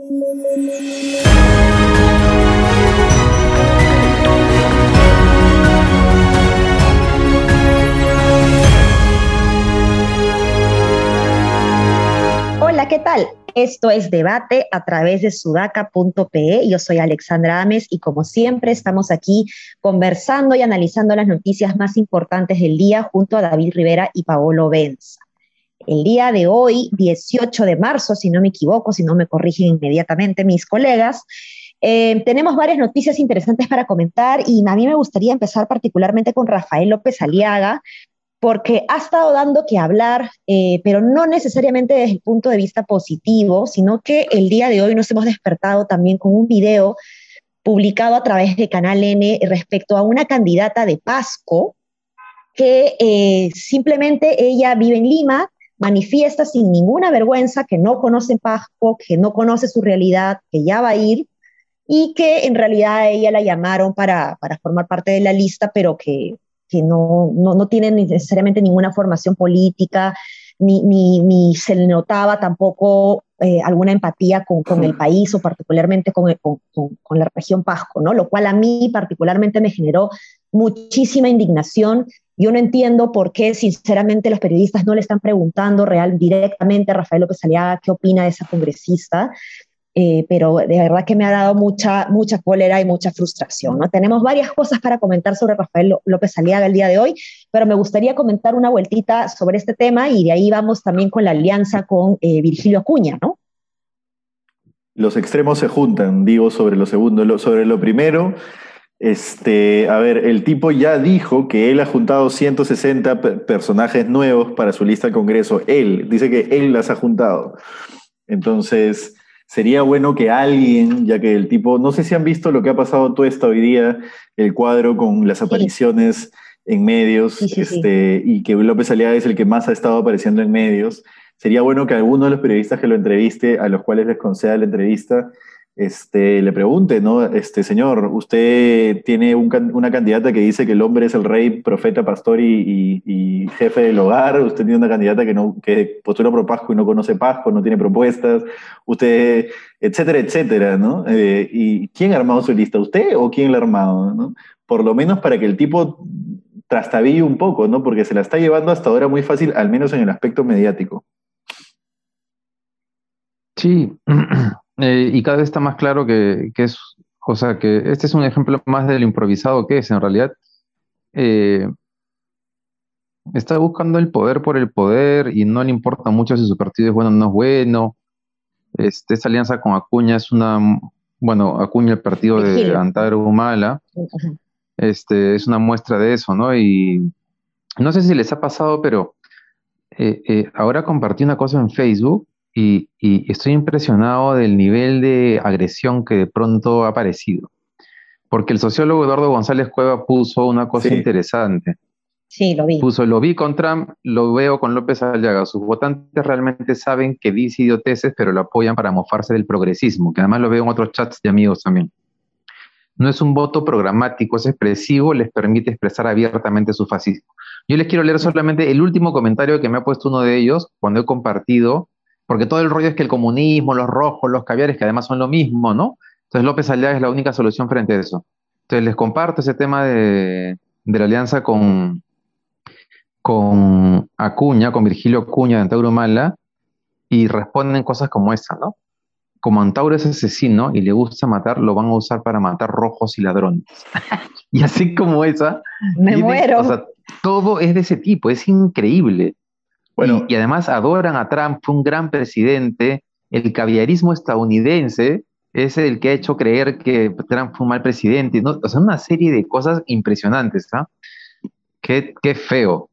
Hola, ¿qué tal? Esto es Debate a través de sudaca.pe. Yo soy Alexandra Ames y como siempre estamos aquí conversando y analizando las noticias más importantes del día junto a David Rivera y Paolo Benza. El día de hoy, 18 de marzo, si no me equivoco, si no me corrigen inmediatamente mis colegas, eh, tenemos varias noticias interesantes para comentar y a mí me gustaría empezar particularmente con Rafael López Aliaga, porque ha estado dando que hablar, eh, pero no necesariamente desde el punto de vista positivo, sino que el día de hoy nos hemos despertado también con un video publicado a través de Canal N respecto a una candidata de Pasco, que eh, simplemente ella vive en Lima, manifiesta sin ninguna vergüenza que no conoce Pasco, que no conoce su realidad, que ya va a ir y que en realidad ella la llamaron para, para formar parte de la lista, pero que que no, no, no tienen necesariamente ninguna formación política, ni, ni, se le notaba tampoco eh, alguna empatía con, con, el país o particularmente con, con, con, la región Pasco, ¿no? Lo cual a mí particularmente me generó muchísima indignación. Yo no entiendo por qué, sinceramente, los periodistas no le están preguntando real, directamente a Rafael López Aliaga qué opina de esa congresista. Eh, pero de verdad que me ha dado mucha, mucha cólera y mucha frustración. ¿no? Tenemos varias cosas para comentar sobre Rafael López Aliaga el día de hoy, pero me gustaría comentar una vueltita sobre este tema y de ahí vamos también con la alianza con eh, Virgilio Acuña, ¿no? Los extremos se juntan, digo, sobre lo segundo. sobre lo primero, este, a ver, el tipo ya dijo que él ha juntado 160 personajes nuevos para su lista de Congreso. Él, dice que él las ha juntado. Entonces, sería bueno que alguien, ya que el tipo, no sé si han visto lo que ha pasado todo hoy día, el cuadro con las apariciones en medios, este, y que López Aliaga es el que más ha estado apareciendo en medios. Sería bueno que alguno de los periodistas que lo entreviste, a los cuales les conceda la entrevista, este, le pregunte, ¿no? Este, señor, usted tiene una candidata que dice que el hombre es el rey, profeta, pastor y, jefe del hogar, usted tiene una candidata que, no, que postula por Pasco y no conoce Pasco, no tiene propuestas, usted, etcétera, etcétera, ¿no? Eh, ¿Y quién ha armado su lista? ¿Usted o quién la ha armado? ¿no? Por lo menos para que el tipo trastabille un poco, ¿no? Porque se la está llevando hasta ahora muy fácil, al menos en el aspecto mediático. Sí, Eh, y cada vez está más claro que, es, o sea, que este es un ejemplo más del improvisado que es, en realidad. Eh, está buscando el poder por el poder y no le importa mucho si su partido es bueno o no es bueno. Este, esta alianza con Acuña es una, bueno, Acuña, el partido de Antaro Humala, este, es una muestra de eso, ¿no? Y no sé si les ha pasado, pero eh, ahora compartí una cosa en Facebook y, estoy impresionado del nivel de agresión que de pronto ha aparecido. Porque el sociólogo Eduardo González Cueva puso una cosa interesante. Sí, lo vi. Puso, lo vi con Trump, lo veo con López Aliaga. Sus votantes realmente saben que dice idioteces, pero lo apoyan para mofarse del progresismo, que además lo veo en otros chats de amigos también. No es un voto programático, es expresivo, les permite expresar abiertamente su fascismo. Yo les quiero leer solamente el último comentario que me ha puesto uno de ellos cuando he compartido porque todo el rollo es que el comunismo, los rojos, los caviares, que además son lo mismo, ¿no? Entonces López Aliaga es la única solución frente a eso. Entonces les comparto ese tema de, la alianza con, con Acuña, con Virgilio Acuña de Antauro Mala, y responden cosas como esa, ¿no? Como Antauro es asesino y le gusta matar, lo van a usar para matar rojos y ladrones. y así como esa. Me muero. O sea, todo es de ese tipo, es increíble y, además adoran a Trump, fue un gran presidente. El caviarismo estadounidense es el que ha hecho creer que Trump fue un mal presidente. ¿no? O sea, una serie de cosas impresionantes. ¿ah? Qué, qué feo.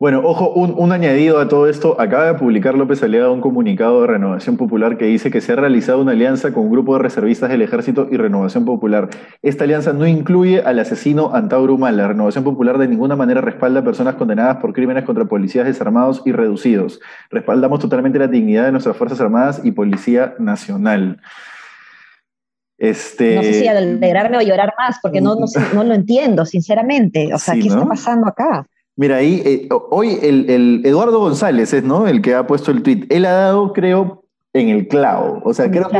Bueno, ojo, un, añadido a todo esto. Acaba de publicar López Aliaga un comunicado de Renovación Popular que dice que se ha realizado una alianza con un grupo de reservistas del Ejército y Renovación Popular. Esta alianza no incluye al asesino Antauro Humala. La Renovación Popular de ninguna manera respalda a personas condenadas por crímenes contra policías desarmados y reducidos. Respaldamos totalmente la dignidad de nuestras Fuerzas Armadas y Policía Nacional. Este... No sé si alegrarme o llorar más, porque no, no, lo entiendo, sinceramente. O sea, ¿qué está pasando acá? Mira, ahí, eh, hoy el, Eduardo González es, ¿no? El que ha puesto el tweet. Él ha dado, creo, en el clavo. O sea, creo que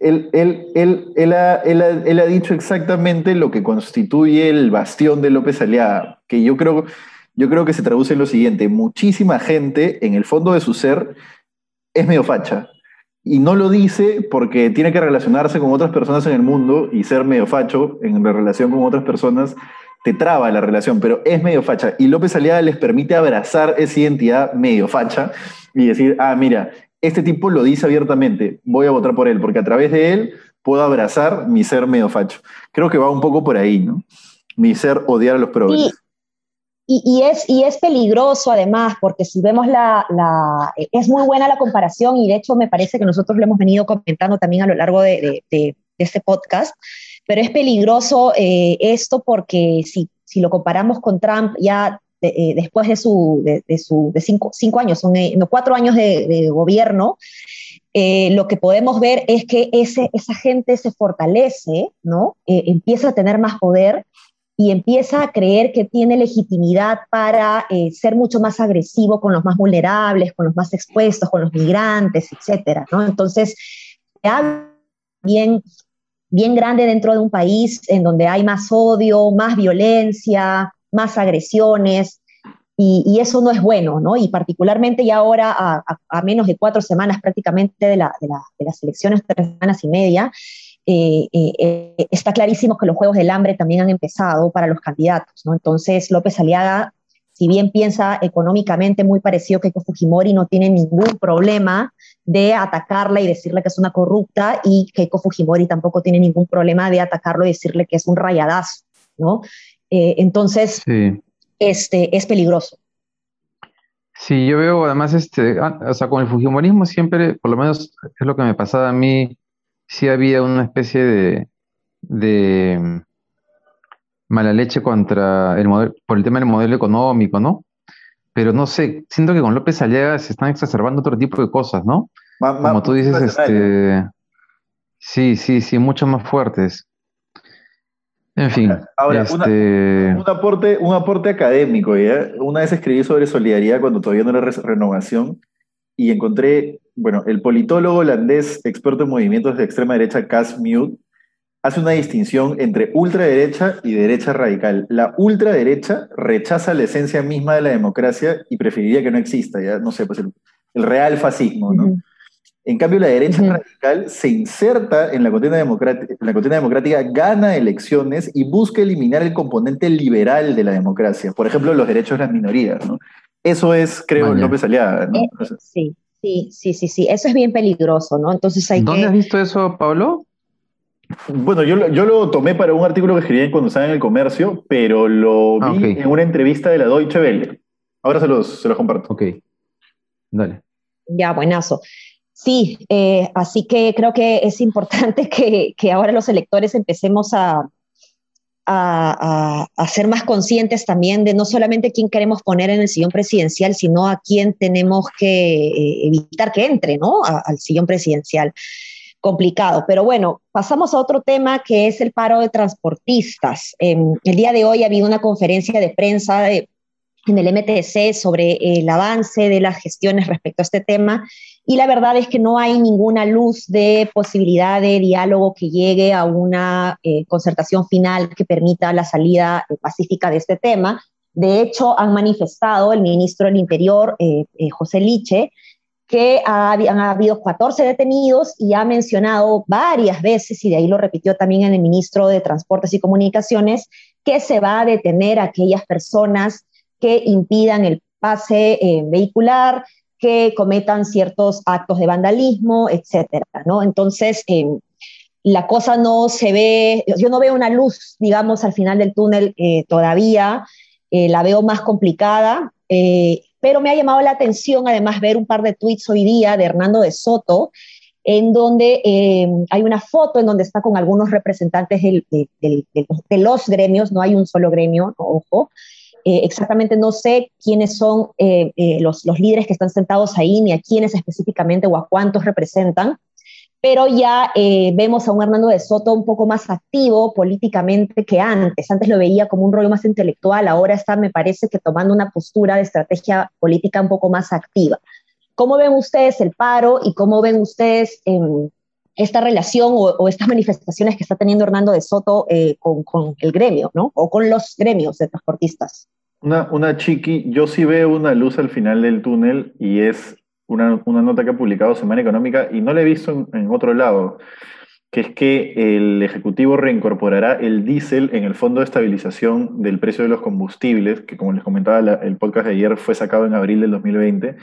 Él, ha, dicho exactamente lo que constituye el bastión de López Aliaga, que yo creo, yo creo que se traduce en lo siguiente, muchísima gente en el fondo de su ser es medio facha. Y no lo dice porque tiene que relacionarse con otras personas en el mundo y ser medio facho en la relación con otras personas te traba la relación, pero es medio facha. Y López Aliaga les permite abrazar esa identidad medio facha y decir, ah, mira, este tipo lo dice abiertamente, voy a votar por él, porque a través de él puedo abrazar mi ser medio facho. Creo que va un poco por ahí, ¿no? Mi ser odiar a los progres. Y, es, y es peligroso además, porque si vemos la, Es muy buena la comparación y de hecho me parece que nosotros lo hemos venido comentando también a lo largo de, este podcast, pero es peligroso eh, esto porque si, si lo comparamos con Trump ya eh, después de, su, de, su, de cinco, cinco, años, son eh, no, cuatro años de, gobierno, eh, lo que podemos ver es que ese, esa gente se fortalece, ¿no? empieza a tener más poder y empieza a creer que tiene legitimidad para ser mucho más agresivo con los más vulnerables, con los más expuestos, con los migrantes, etcétera, ¿no? Entonces, bien, bien grande dentro de un país en donde hay más odio, más violencia, más agresiones, y, eso no es bueno, ¿no? Y particularmente ya ahora, a, menos de cuatro semanas prácticamente de, las elecciones, tres semanas y media, eh, eh, está clarísimo que los Juegos del Hambre también han empezado para los candidatos, ¿no? Entonces, López Aliaga, si bien piensa económicamente muy parecido que Fujimori, no tiene ningún problema de atacarla y decirle que es una corrupta, y Keiko Fujimori tampoco tiene ningún problema de atacarlo y decirle que es un rayadazo, ¿no? Eh, entonces, este, es peligroso. Sí, yo veo además, este, ah, o sea, con el Fujimorismo siempre, por lo menos es lo que me pasaba a mí, sí había una especie de, de mala leche contra el modelo, por el tema del modelo económico, ¿no? Pero no sé, siento que con López Aliaga se están exacerbando otro tipo de cosas, ¿no? Como tú dices, este, sí, sí, sí, mucho más fuertes. En fin. Ahora, este... un, aporte, un aporte académico. ¿ya? Una vez escribí sobre solidaridad cuando todavía no era renovación y encontré, bueno, el politólogo holandés experto en movimientos de extrema derecha, Cas Mute, hace una distinción entre ultraderecha y derecha radical. La ultraderecha rechaza la esencia misma de la democracia y preferiría que no exista, ya no sé, pues el, real fascismo, ¿no? En cambio, la derecha radical se inserta en la, contienda democrática, la contienda democrática, gana elecciones y busca eliminar el componente liberal de la democracia. Por ejemplo, los derechos de las minorías. ¿no? Eso es, creo, López Aliaga. ¿no? Eh, sí, sí, sí, sí, sí. Eso es bien peligroso, ¿no? Entonces hay ¿Dónde has visto eso, Pablo? Bueno, yo, yo lo tomé para un artículo que escribí cuando estaba en el comercio, pero lo ah, vi en una entrevista de la Deutsche Welle. Ahora se los, se los comparto. Ok, dale. Ya, buenazo. Sí, eh, así que creo que es importante que, ahora los electores empecemos a, a, ser más conscientes también de no solamente quién queremos poner en el sillón presidencial, sino a quién tenemos que eh, evitar que entre ¿no? al sillón presidencial. Complicado. Pero bueno, pasamos a otro tema que es el paro de transportistas. el día de hoy ha habido una conferencia de prensa en el MTC sobre el avance de las gestiones respecto a este tema y la verdad es que no hay ninguna luz de posibilidad de diálogo que llegue a una eh, concertación final que permita la salida eh, pacífica de este tema. De hecho, han manifestado el ministro del Interior, eh, José Liche, que han habido 14 detenidos y ha mencionado varias veces, y de ahí lo repitió también el ministro de Transportes y Comunicaciones, que se va a detener a aquellas personas que impidan el pase vehicular, que cometan ciertos actos de vandalismo, etcétera, ¿no? Entonces, em, la cosa no se ve, yo no veo una luz, digamos, al final del túnel eh, todavía, eh, la veo más complicada, eh, pero me ha llamado la atención además ver un par de tweets hoy día de Hernando de Soto, en donde hay una foto en donde está con algunos representantes de los gremios, no hay un solo gremio, ojo, eh, exactamente no sé quiénes son eh, eh, los, los, líderes que están sentados ahí, ni a quiénes específicamente o a cuántos representan, pero ya vemos a un Hernando de Soto un poco más activo políticamente que antes. Antes lo veía como un rollo más intelectual, ahora está, me parece, que tomando una postura de estrategia política un poco más activa. ¿Cómo ven ustedes el paro y cómo ven ustedes em, esta relación o, estas manifestaciones que está teniendo Hernando de Soto eh, con, el gremio, ¿no? O con los gremios de transportistas. Una, una chiqui, yo sí veo una luz al final del túnel y es una, nota que ha publicado Semana Económica y no la he visto en, otro lado, que es que el Ejecutivo reincorporará el diésel en el Fondo de Estabilización del Precio de los Combustibles, que como les comentaba el podcast de ayer fue sacado en abril del 2020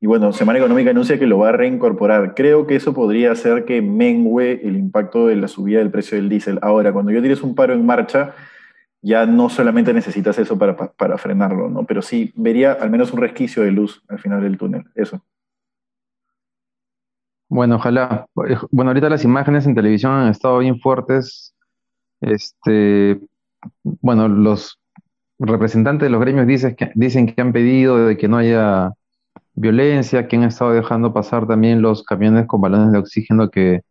y bueno, Semana Económica anuncia que lo va a reincorporar. Creo que eso podría hacer que mengue el impacto de la subida del precio del diésel. Ahora, cuando yo tires un paro en marcha, ya no solamente necesitas eso para, para, frenarlo, ¿no? Pero sí vería al menos un resquicio de luz al final del túnel. Eso. Bueno, ojalá. Bueno, ahorita las imágenes en televisión han estado bien fuertes. Este, bueno, los representantes de los gremios dicen que, dicen que han pedido de que no haya violencia, que han estado dejando pasar también los camiones con balones de oxígeno que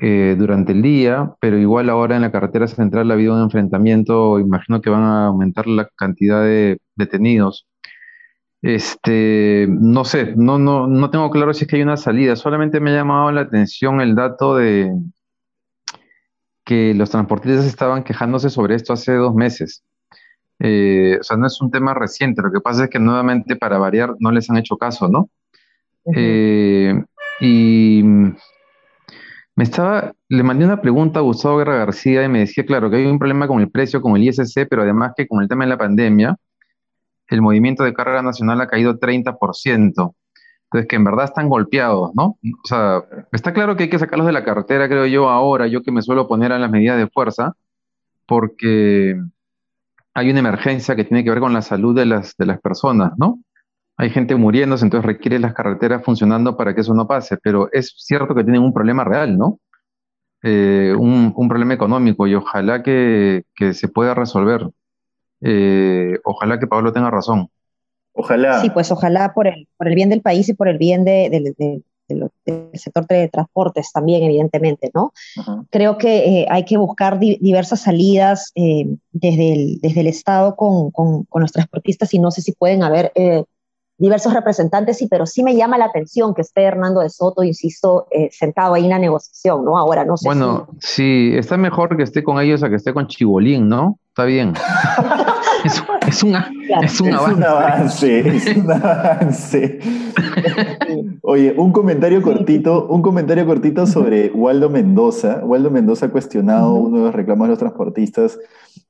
eh, durante el día, pero igual ahora en la carretera central ha habido un enfrentamiento, imagino que van a aumentar la cantidad de detenidos. Este, no sé, no, no, no tengo claro si es que hay una salida, solamente me ha llamado la atención el dato de que los transportistas estaban quejándose sobre esto hace dos meses. Eh, o sea, no es un tema reciente, lo que pasa es que nuevamente para variar no les han hecho caso, ¿no? Eh, y me estaba, le mandé una pregunta a Gustavo Guerra García y me decía, claro, que hay un problema con el precio, con el ISC, pero además que con el tema de la pandemia, el movimiento de carga nacional ha caído 30%. Entonces, que en verdad están golpeados, ¿no? O sea, está claro que hay que sacarlos de la carretera, creo yo, ahora, yo que me suelo poner a las medidas de fuerza, porque hay una emergencia que tiene que ver con la salud de las, de las personas, ¿no? Hay gente muriéndose, entonces requiere las carreteras funcionando para que eso no pase, pero es cierto que tienen un problema real, ¿no? Eh, un, problema económico y ojalá que, se pueda resolver. Eh, ojalá que Pablo tenga razón. Ojalá. Sí, pues ojalá por el, por el bien del país y por el bien de, del, sector de transportes también, evidentemente, ¿no? Creo que eh, hay que buscar diversas salidas eh, desde, el, desde el Estado con, con, los transportistas y no sé si pueden haber eh, diversos representantes, sí, pero sí me llama la atención que esté Hernando de Soto, insisto, sentado ahí en la negociación, ¿no? Ahora no sé. Bueno, sí, está mejor que esté con ellos a que esté con Chibolín, ¿no? Está bien. es, es, un, es, un, avance. Es un avance. Oye, un comentario cortito, un comentario cortito sobre Waldo Mendoza. Waldo Mendoza ha cuestionado uno de los reclamos de los transportistas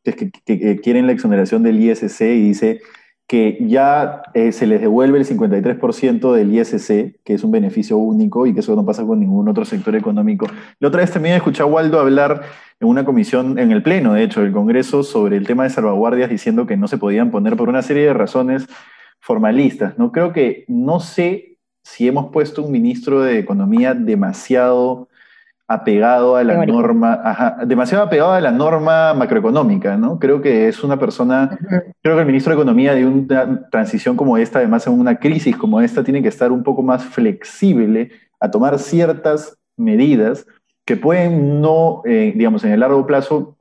que, que, que quieren la exoneración del ISC y dice que ya eh, se les devuelve el 53% del ISC, que es un beneficio único y que eso no pasa con ningún otro sector económico. La otra vez también escuché a Waldo hablar en una comisión, en el Pleno, de hecho, del Congreso, sobre el tema de salvaguardias, diciendo que no se podían poner por una serie de razones formalistas. ¿no? Creo que no sé si hemos puesto un ministro de Economía demasiado apegado a la norma, demasiado apegado a la norma macroeconómica, ¿no? Creo que es una persona, creo que el ministro de Economía de una transición como esta, además en una crisis como esta, tiene que estar un poco más flexible a tomar ciertas medidas que pueden no, eh, digamos, en el largo plazo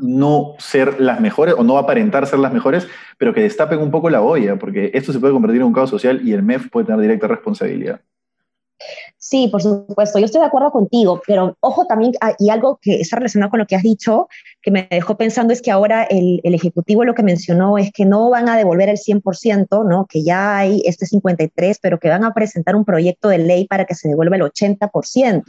no ser las mejores o no aparentar ser las mejores, pero que destapen un poco la olla, porque esto se puede convertir en un caos social y el MEF puede tener directa responsabilidad. Sí, por supuesto, yo estoy de acuerdo contigo, pero ojo también, ah, y algo que está relacionado con lo que has dicho, que me dejó pensando es que ahora el, Ejecutivo lo que mencionó es que no van a devolver el 100%, ¿no? que ya hay este 53%, pero que van a presentar un proyecto de ley para que se devuelva el 80%.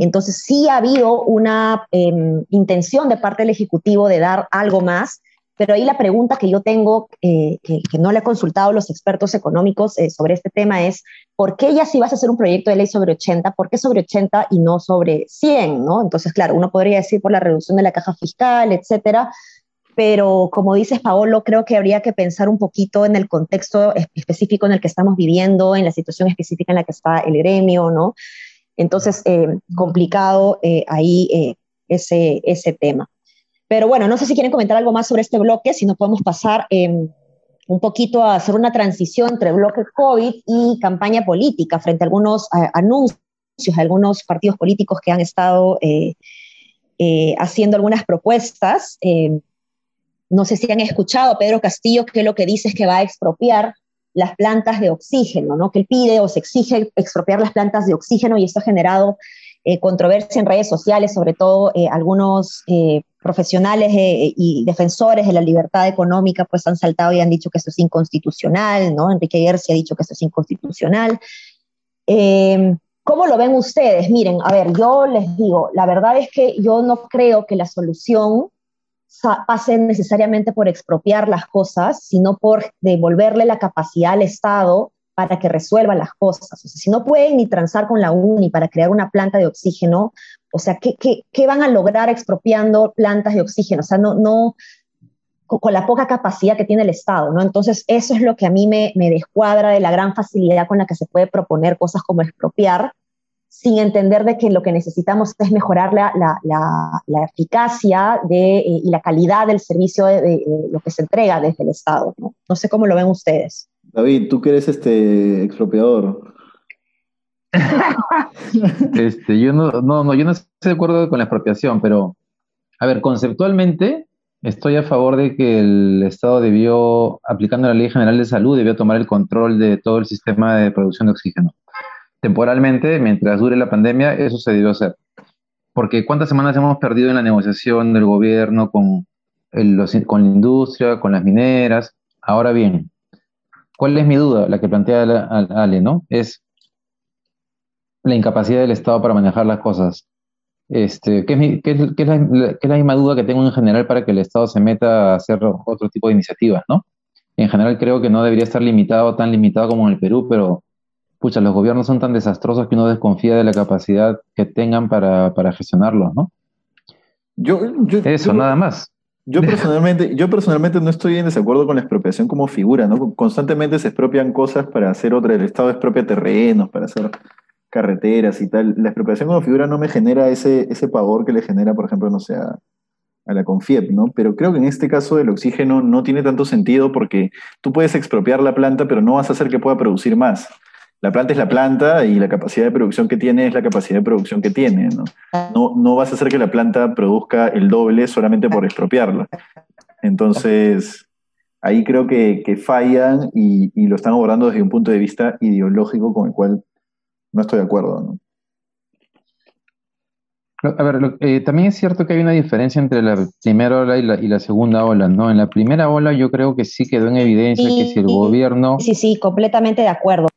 Entonces sí ha habido una em, intención de parte del Ejecutivo de dar algo más, pero ahí la pregunta que yo tengo, eh, que, no le he consultado a los expertos económicos eh, sobre este tema es, ¿por qué ya si vas a hacer un proyecto de ley sobre 80, por qué sobre 80 y no sobre 100? ¿no? Entonces, claro, uno podría decir por la reducción de la caja fiscal, etcétera, pero como dices, Paolo, creo que habría que pensar un poquito en el contexto específico en el que estamos viviendo, en la situación específica en la que está el gremio, ¿no? Entonces, eh, complicado ahí ese, ese tema. Pero bueno, no sé si quieren comentar algo más sobre este bloque, si no podemos pasar em, un poquito a hacer una transición entre bloque COVID y campaña política frente a algunos anuncios de algunos partidos políticos que han estado eh, eh, haciendo algunas propuestas. Em, no sé si han escuchado a Pedro Castillo que lo que dice es que va a expropiar las plantas de oxígeno, ¿no? que él pide o se exige expropiar las plantas de oxígeno y esto ha generado controversia en redes sociales, sobre todo algunos profesionales y defensores de la libertad económica pues han saltado y han dicho que esto es inconstitucional, ¿no? Enrique Gersi ha dicho que esto es inconstitucional. ¿Cómo lo ven ustedes? Miren, a ver, yo les digo, la verdad es que yo no creo que la solución pase necesariamente por expropiar las cosas, sino por devolverle la capacidad al Estado para que resuelva las cosas. O sea, si no pueden ni transar con la UNI para crear una planta de oxígeno, o sea, ¿qué, qué, qué van a lograr expropiando plantas de oxígeno? O sea, no, no, con la poca capacidad que tiene el Estado, ¿no? Entonces, eso es lo que a mí me, me descuadra de la gran facilidad con la que se puede proponer cosas como expropiar, sin entender de que lo que necesitamos es mejorar la, la, la, eficacia de, eh, y la calidad del servicio de, lo que se entrega desde el Estado. No sé cómo lo ven ustedes. David, tú que eres este expropiador. este, yo no, no, no, yo no estoy de acuerdo con la expropiación, pero, a ver, conceptualmente, Estoy a favor de que el Estado debió, aplicando la Ley General de Salud, debió tomar el control de todo el sistema de producción de oxígeno. Temporalmente, mientras dure la pandemia, eso se debió hacer. Porque cuántas semanas hemos perdido en la negociación del gobierno con, con la industria, con las mineras. Ahora bien, ¿cuál es mi duda? La que plantea Ale, ¿no? Es la incapacidad del Estado para manejar las cosas. Este, ¿qué, es, la, misma duda que tengo en general para que el Estado se meta a hacer otro tipo de iniciativas, ¿no? En general creo que no debería estar limitado, tan limitado como en el Perú, pero pucha, los gobiernos son tan desastrosos que uno desconfía de la capacidad que tengan para, para gestionarlos, ¿no? Yo, Eso, nada más. Yo personalmente, yo personalmente no estoy en desacuerdo con la expropiación como figura, ¿no? Constantemente se expropian cosas para hacer otra, el Estado expropia terrenos, para hacer carreteras y tal, la expropiación como figura no me genera ese, ese pavor que le genera, por ejemplo, no sé, a, la Confiep, ¿no? Pero creo que en este caso el oxígeno no tiene tanto sentido porque tú puedes expropiar la planta, pero no vas a hacer que pueda producir más. La planta es la planta y la capacidad de producción que tiene es la capacidad de producción que tiene, ¿no? No, no vas a hacer que la planta produzca el doble solamente por expropiarla. Entonces, ahí creo que, que fallan y, y, lo están abordando desde un punto de vista ideológico con el cual no estoy de acuerdo. ¿no? A ver, eh, también es cierto que hay una diferencia entre la primera ola y la, y la, segunda ola, ¿no? En la primera ola yo creo que sí quedó en evidencia que si el gobierno... Sí, sí, completamente de acuerdo.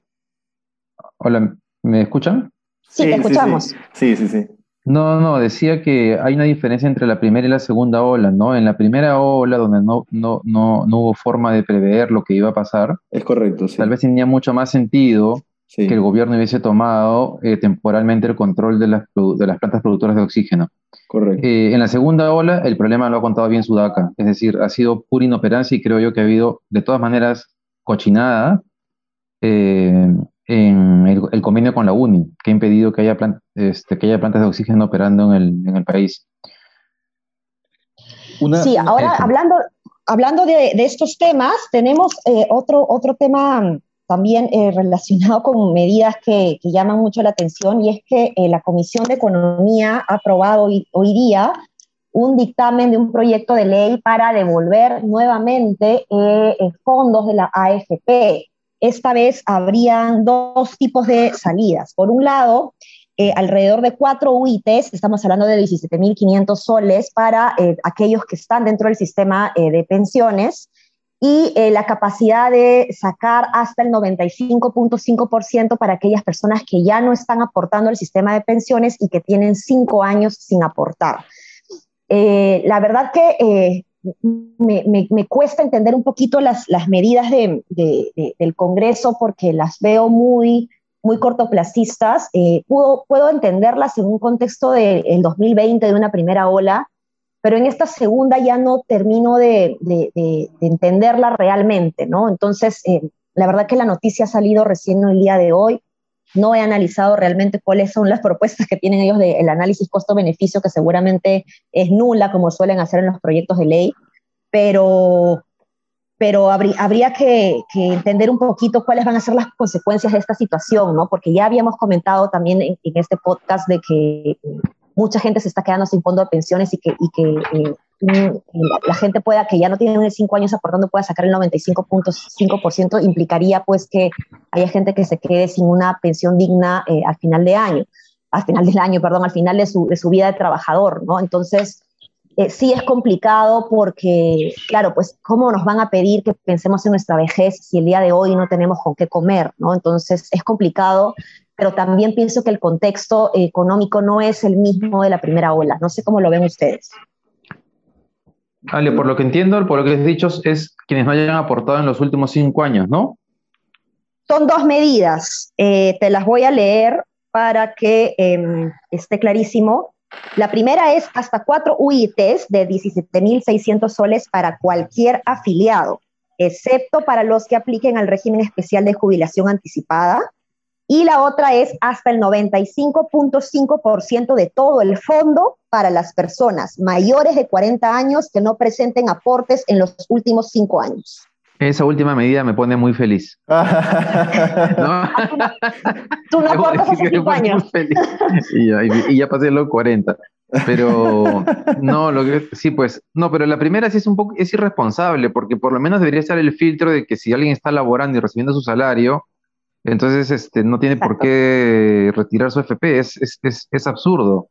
Hola, ¿me escuchan? Sí, te escuchamos. Sí, sí, sí. No, no, decía que hay una diferencia entre la primera y la segunda ola, ¿no? En la primera ola, donde no, no, no, no hubo forma de prever lo que iba a pasar. Es correcto, sí. Tal vez tenía mucho más sentido que el gobierno hubiese tomado eh, temporalmente el control de las, de las plantas productoras de oxígeno. Correcto. Eh, en la segunda ola, el problema lo ha contado bien Sudaca, es decir, ha sido pura inoperancia y creo yo que ha habido, de todas maneras, cochinada eh, en el, convenio con la UNI, que ha impedido que haya, este, que haya plantas de oxígeno operando en el, en el país. sí, ahora hablando, hablando de, de, estos temas, tenemos otro, otro tema también eh, relacionado con medidas que, llaman mucho la atención y es que eh, la Comisión de Economía ha aprobado hoy, día un dictamen de un proyecto de ley para devolver nuevamente eh, fondos de la AFP. Esta vez habrían dos tipos de salidas. Por un lado, alrededor de cuatro UITs, estamos hablando de 17.500 soles para aquellos que están dentro del sistema de pensiones, y eh, la capacidad de sacar hasta el 95.5% para aquellas personas que ya no están aportando al sistema de pensiones y que tienen cinco años sin aportar. Eh, la verdad que eh, me, me, cuesta entender un poquito las, las medidas de, del Congreso porque las veo muy, muy cortoplacistas. puedo, puedo entenderlas en un contexto del 2020, de una primera ola, pero en esta segunda ya no termino de, entenderla realmente, ¿no? Entonces, eh, la verdad que la noticia ha salido recién el día de hoy, no he analizado realmente cuáles son las propuestas que tienen ellos del análisis costo-beneficio, que seguramente es nula, como suelen hacer en los proyectos de ley, pero, pero habría, que, entender un poquito cuáles van a ser las consecuencias de esta situación, ¿no? Porque ya habíamos comentado también en este podcast de que mucha gente se está quedando sin fondo de pensiones y que, y que eh, la, gente pueda, que ya no tiene cinco años aportando, pueda sacar el 95.5%, implicaría pues que haya gente que se quede sin una pensión digna eh, al final de año. al final del año, perdón, al final de su, de su vida de trabajador, ¿no? Entonces, eh, sí es complicado porque, claro, pues, ¿cómo nos van a pedir que pensemos en nuestra vejez si el día de hoy no tenemos con qué comer, ¿no? Entonces, es complicado, pero también pienso que el contexto económico no es el mismo de la primera ola. No sé cómo lo ven ustedes. Ale, por lo que entiendo, por lo que has dicho, es quienes no hayan aportado en los últimos cinco años, ¿no? Son dos medidas. Eh, te las voy a leer para que em, esté clarísimo. La primera es hasta cuatro UITs de 17.600 soles para cualquier afiliado, excepto para los que apliquen al régimen especial de jubilación anticipada. Y la otra es hasta el 95.5% de todo el fondo para las personas mayores de 40 años que no presenten aportes en los últimos cinco años. Esa última medida me pone muy feliz. ¿No? Tú no aportas hace cinco años. Y, ya, y ya pasé los 40. Pero no, lo que sí, pues, no, pero la primera sí es un poco, es irresponsable, porque por lo menos debería estar el filtro de que si alguien está laborando y recibiendo su salario, entonces este, no tiene por qué retirar su FP, es, es, es, es absurdo.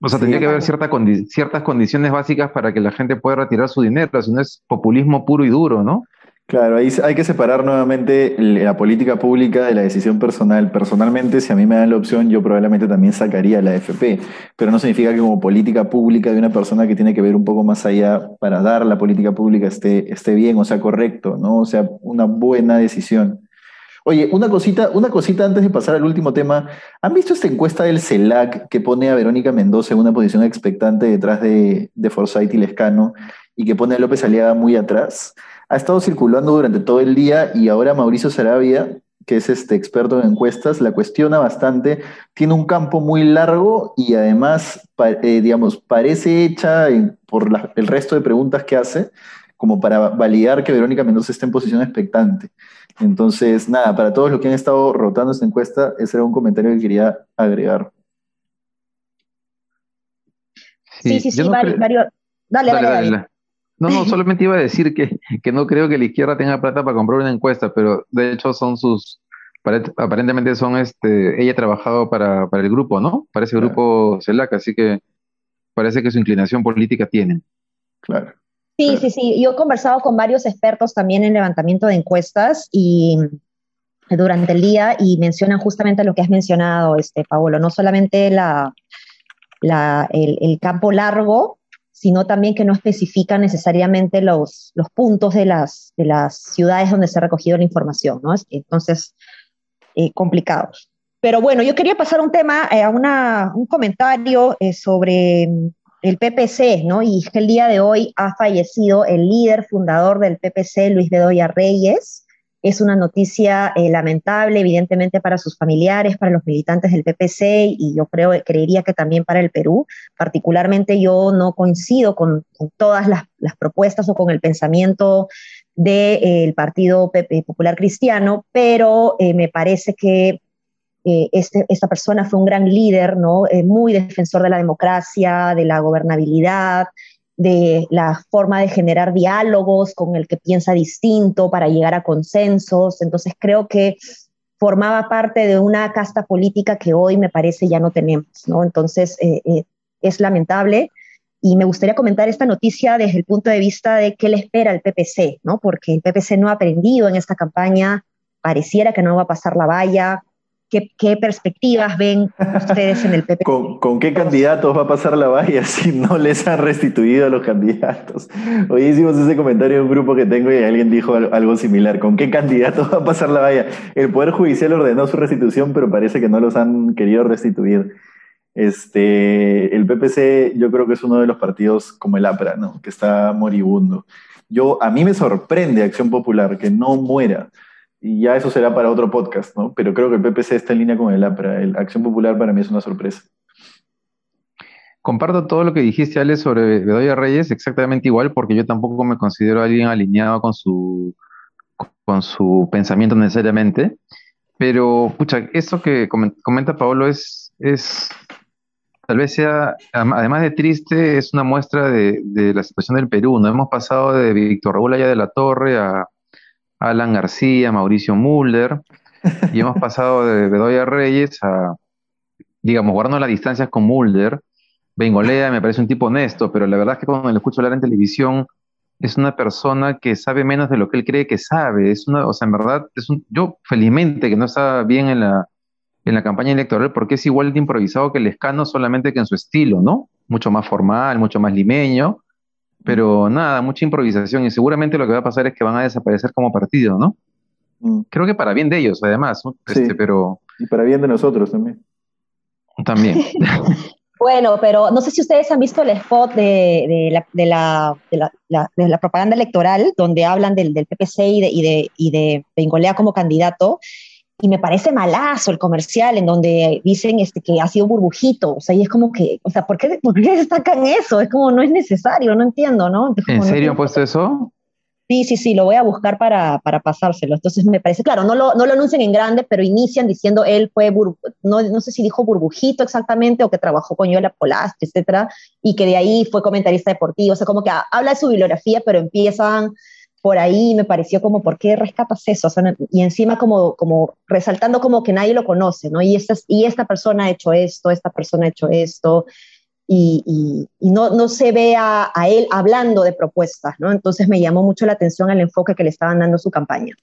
O sea, tendría que haber cierta ciertas condiciones básicas para que la gente pueda retirar su dinero, si no es populismo puro y duro, ¿no? Claro, ahí hay que separar nuevamente la política pública de la decisión personal. Personalmente, si a mí me dan la opción, yo probablemente también sacaría la FP, pero no significa que como política pública de una persona que tiene que ver un poco más allá para dar la política pública esté, esté bien, o sea, correcto, ¿no? O sea, una buena decisión. Oye, una cosita, una cosita antes de pasar al último tema. ¿Han visto esta encuesta del CELAC que pone a Verónica Mendoza en una posición expectante detrás de, de Forsyth y Lescano y que pone a López Aliaga muy atrás? Ha estado circulando durante todo el día y ahora Mauricio Sarabia, que es este experto en encuestas, la cuestiona bastante. Tiene un campo muy largo y además, eh, digamos, parece hecha por el resto de preguntas que hace como para validar que Verónica Mendoza está en posición expectante. Entonces, nada, para todos los que han estado rotando esta encuesta, ese era un comentario que quería agregar. Sí, sí, sí, Dale, dale, dale. No, no, solamente iba a decir que, que, no creo que la izquierda tenga plata para comprar una encuesta, pero de hecho son sus, aparentemente son, este, ella ha trabajado para, para el grupo, ¿no? Para ese grupo CELAC, así que parece que su inclinación política tiene. Claro. Sí, sí, sí. Yo he conversado con varios expertos también en levantamiento de encuestas y durante el día y mencionan justamente lo que has mencionado, este, Paolo, no solamente la, la, el, campo largo, sino también que no especifican necesariamente los, los puntos de las, de las ciudades donde se ha recogido la información, ¿no? Entonces, eh, complicados. Pero bueno, yo quería pasar un tema, eh, a una, un comentario eh, sobre el PPC, ¿no? Y que el día de hoy ha fallecido el líder fundador del PPC, Luis Bedoya Reyes. Es una noticia eh, lamentable, evidentemente, para sus familiares, para los militantes del PPC y yo creo, creería que también para el Perú. Particularmente yo no coincido con, todas las, propuestas o con el pensamiento del eh, Partido Popular Cristiano, pero eh, me parece que eh, este, esta persona fue un gran líder, ¿no? Eh, muy defensor de la democracia, de la gobernabilidad, de la forma de generar diálogos con el que piensa distinto para llegar a consensos. Entonces creo que formaba parte de una casta política que hoy me parece ya no tenemos, ¿no? Entonces eh, es lamentable y me gustaría comentar esta noticia desde el punto de vista de qué le espera al PPC, ¿no? Porque el PPC no ha aprendido en esta campaña, pareciera que no va a pasar la valla, ¿Qué, perspectivas ven ustedes en el PP? ¿Con, qué candidatos va a pasar la valla si no les han restituido a los candidatos? Hoy hicimos ese comentario en un grupo que tengo y alguien dijo algo similar. ¿Con qué candidatos va a pasar la valla? El Poder Judicial ordenó su restitución, pero parece que no los han querido restituir. Este, el PPC yo creo que es uno de los partidos como el APRA, ¿no? que está moribundo. Yo, a mí me sorprende Acción Popular que no muera y ya eso será para otro podcast, ¿no? Pero creo que el PPC está en línea con el APRA. El Acción Popular para mí es una sorpresa. Comparto todo lo que dijiste, Ale, sobre Bedoya Reyes, exactamente igual, porque yo tampoco me considero alguien alineado con su, con su pensamiento necesariamente. Pero, pucha, esto que comenta Paolo es, es tal vez sea, además de triste, es una muestra de, de la situación del Perú. No hemos pasado de Víctor Raúl Allá de la Torre a Alan García, Mauricio Mulder, y hemos pasado de Bedoya Reyes a, digamos, guardando las distancias con Mulder, Bengolea me parece un tipo honesto, pero la verdad es que cuando le escucho hablar en televisión, es una persona que sabe menos de lo que él cree que sabe. Es una, o sea, en verdad, es un, yo felizmente que no está bien en la, en la campaña electoral porque es igual de improvisado que el escano, solamente que en su estilo, ¿no? Mucho más formal, mucho más limeño, pero nada, mucha improvisación y seguramente lo que va a pasar es que van a desaparecer como partido, ¿no? Mm. Creo que para bien de ellos, además, ¿no? Este, pero... Y para bien de nosotros también. También. Bueno, pero no sé si ustedes han visto el spot de, la, de, la, de la, propaganda electoral, donde hablan del, del PPC y de, y de, y de Bengolea como candidato, y me parece malazo el comercial en donde dicen este, que ha sido burbujito, o sea, y es como que, o sea, ¿por qué, ¿por qué destacan eso? Es como, no es necesario, no entiendo, ¿no? ¿En serio han puesto eso? Sí, sí, sí, lo voy a buscar para, para pasárselo. Entonces me parece, claro, no lo, no lo anuncian en grande, pero inician diciendo él fue, no, no sé si dijo burbujito exactamente o que trabajó con Yola Polastre, etcétera, y que de ahí fue comentarista deportivo. O sea, como que habla de su bibliografía, pero empiezan por ahí me pareció como, ¿por qué rescatas eso? O sea, y encima como, como resaltando como que nadie lo conoce, ¿no? Y esta, y esta persona ha hecho esto, esta persona ha hecho esto, y, no, no, se ve a, él hablando de propuestas, ¿no? Entonces me llamó mucho la atención el enfoque que le estaban dando su campaña.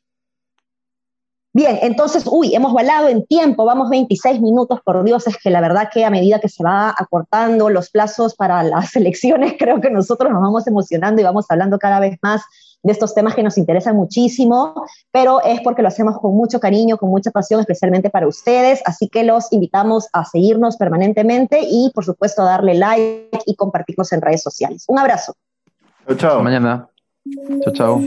Bien, entonces, uy, hemos balado en tiempo, vamos 26 minutos, por Dios, es que la verdad que a medida que se va acortando los plazos para las elecciones, creo que nosotros nos vamos emocionando y vamos hablando cada vez más de estos temas que nos interesan muchísimo, pero es porque lo hacemos con mucho cariño, con mucha pasión, especialmente para ustedes. Así que los invitamos a seguirnos permanentemente y, por supuesto, a darle like y compartirnos en redes sociales. Un abrazo. Chao, chao. Hasta mañana. Chao, chao.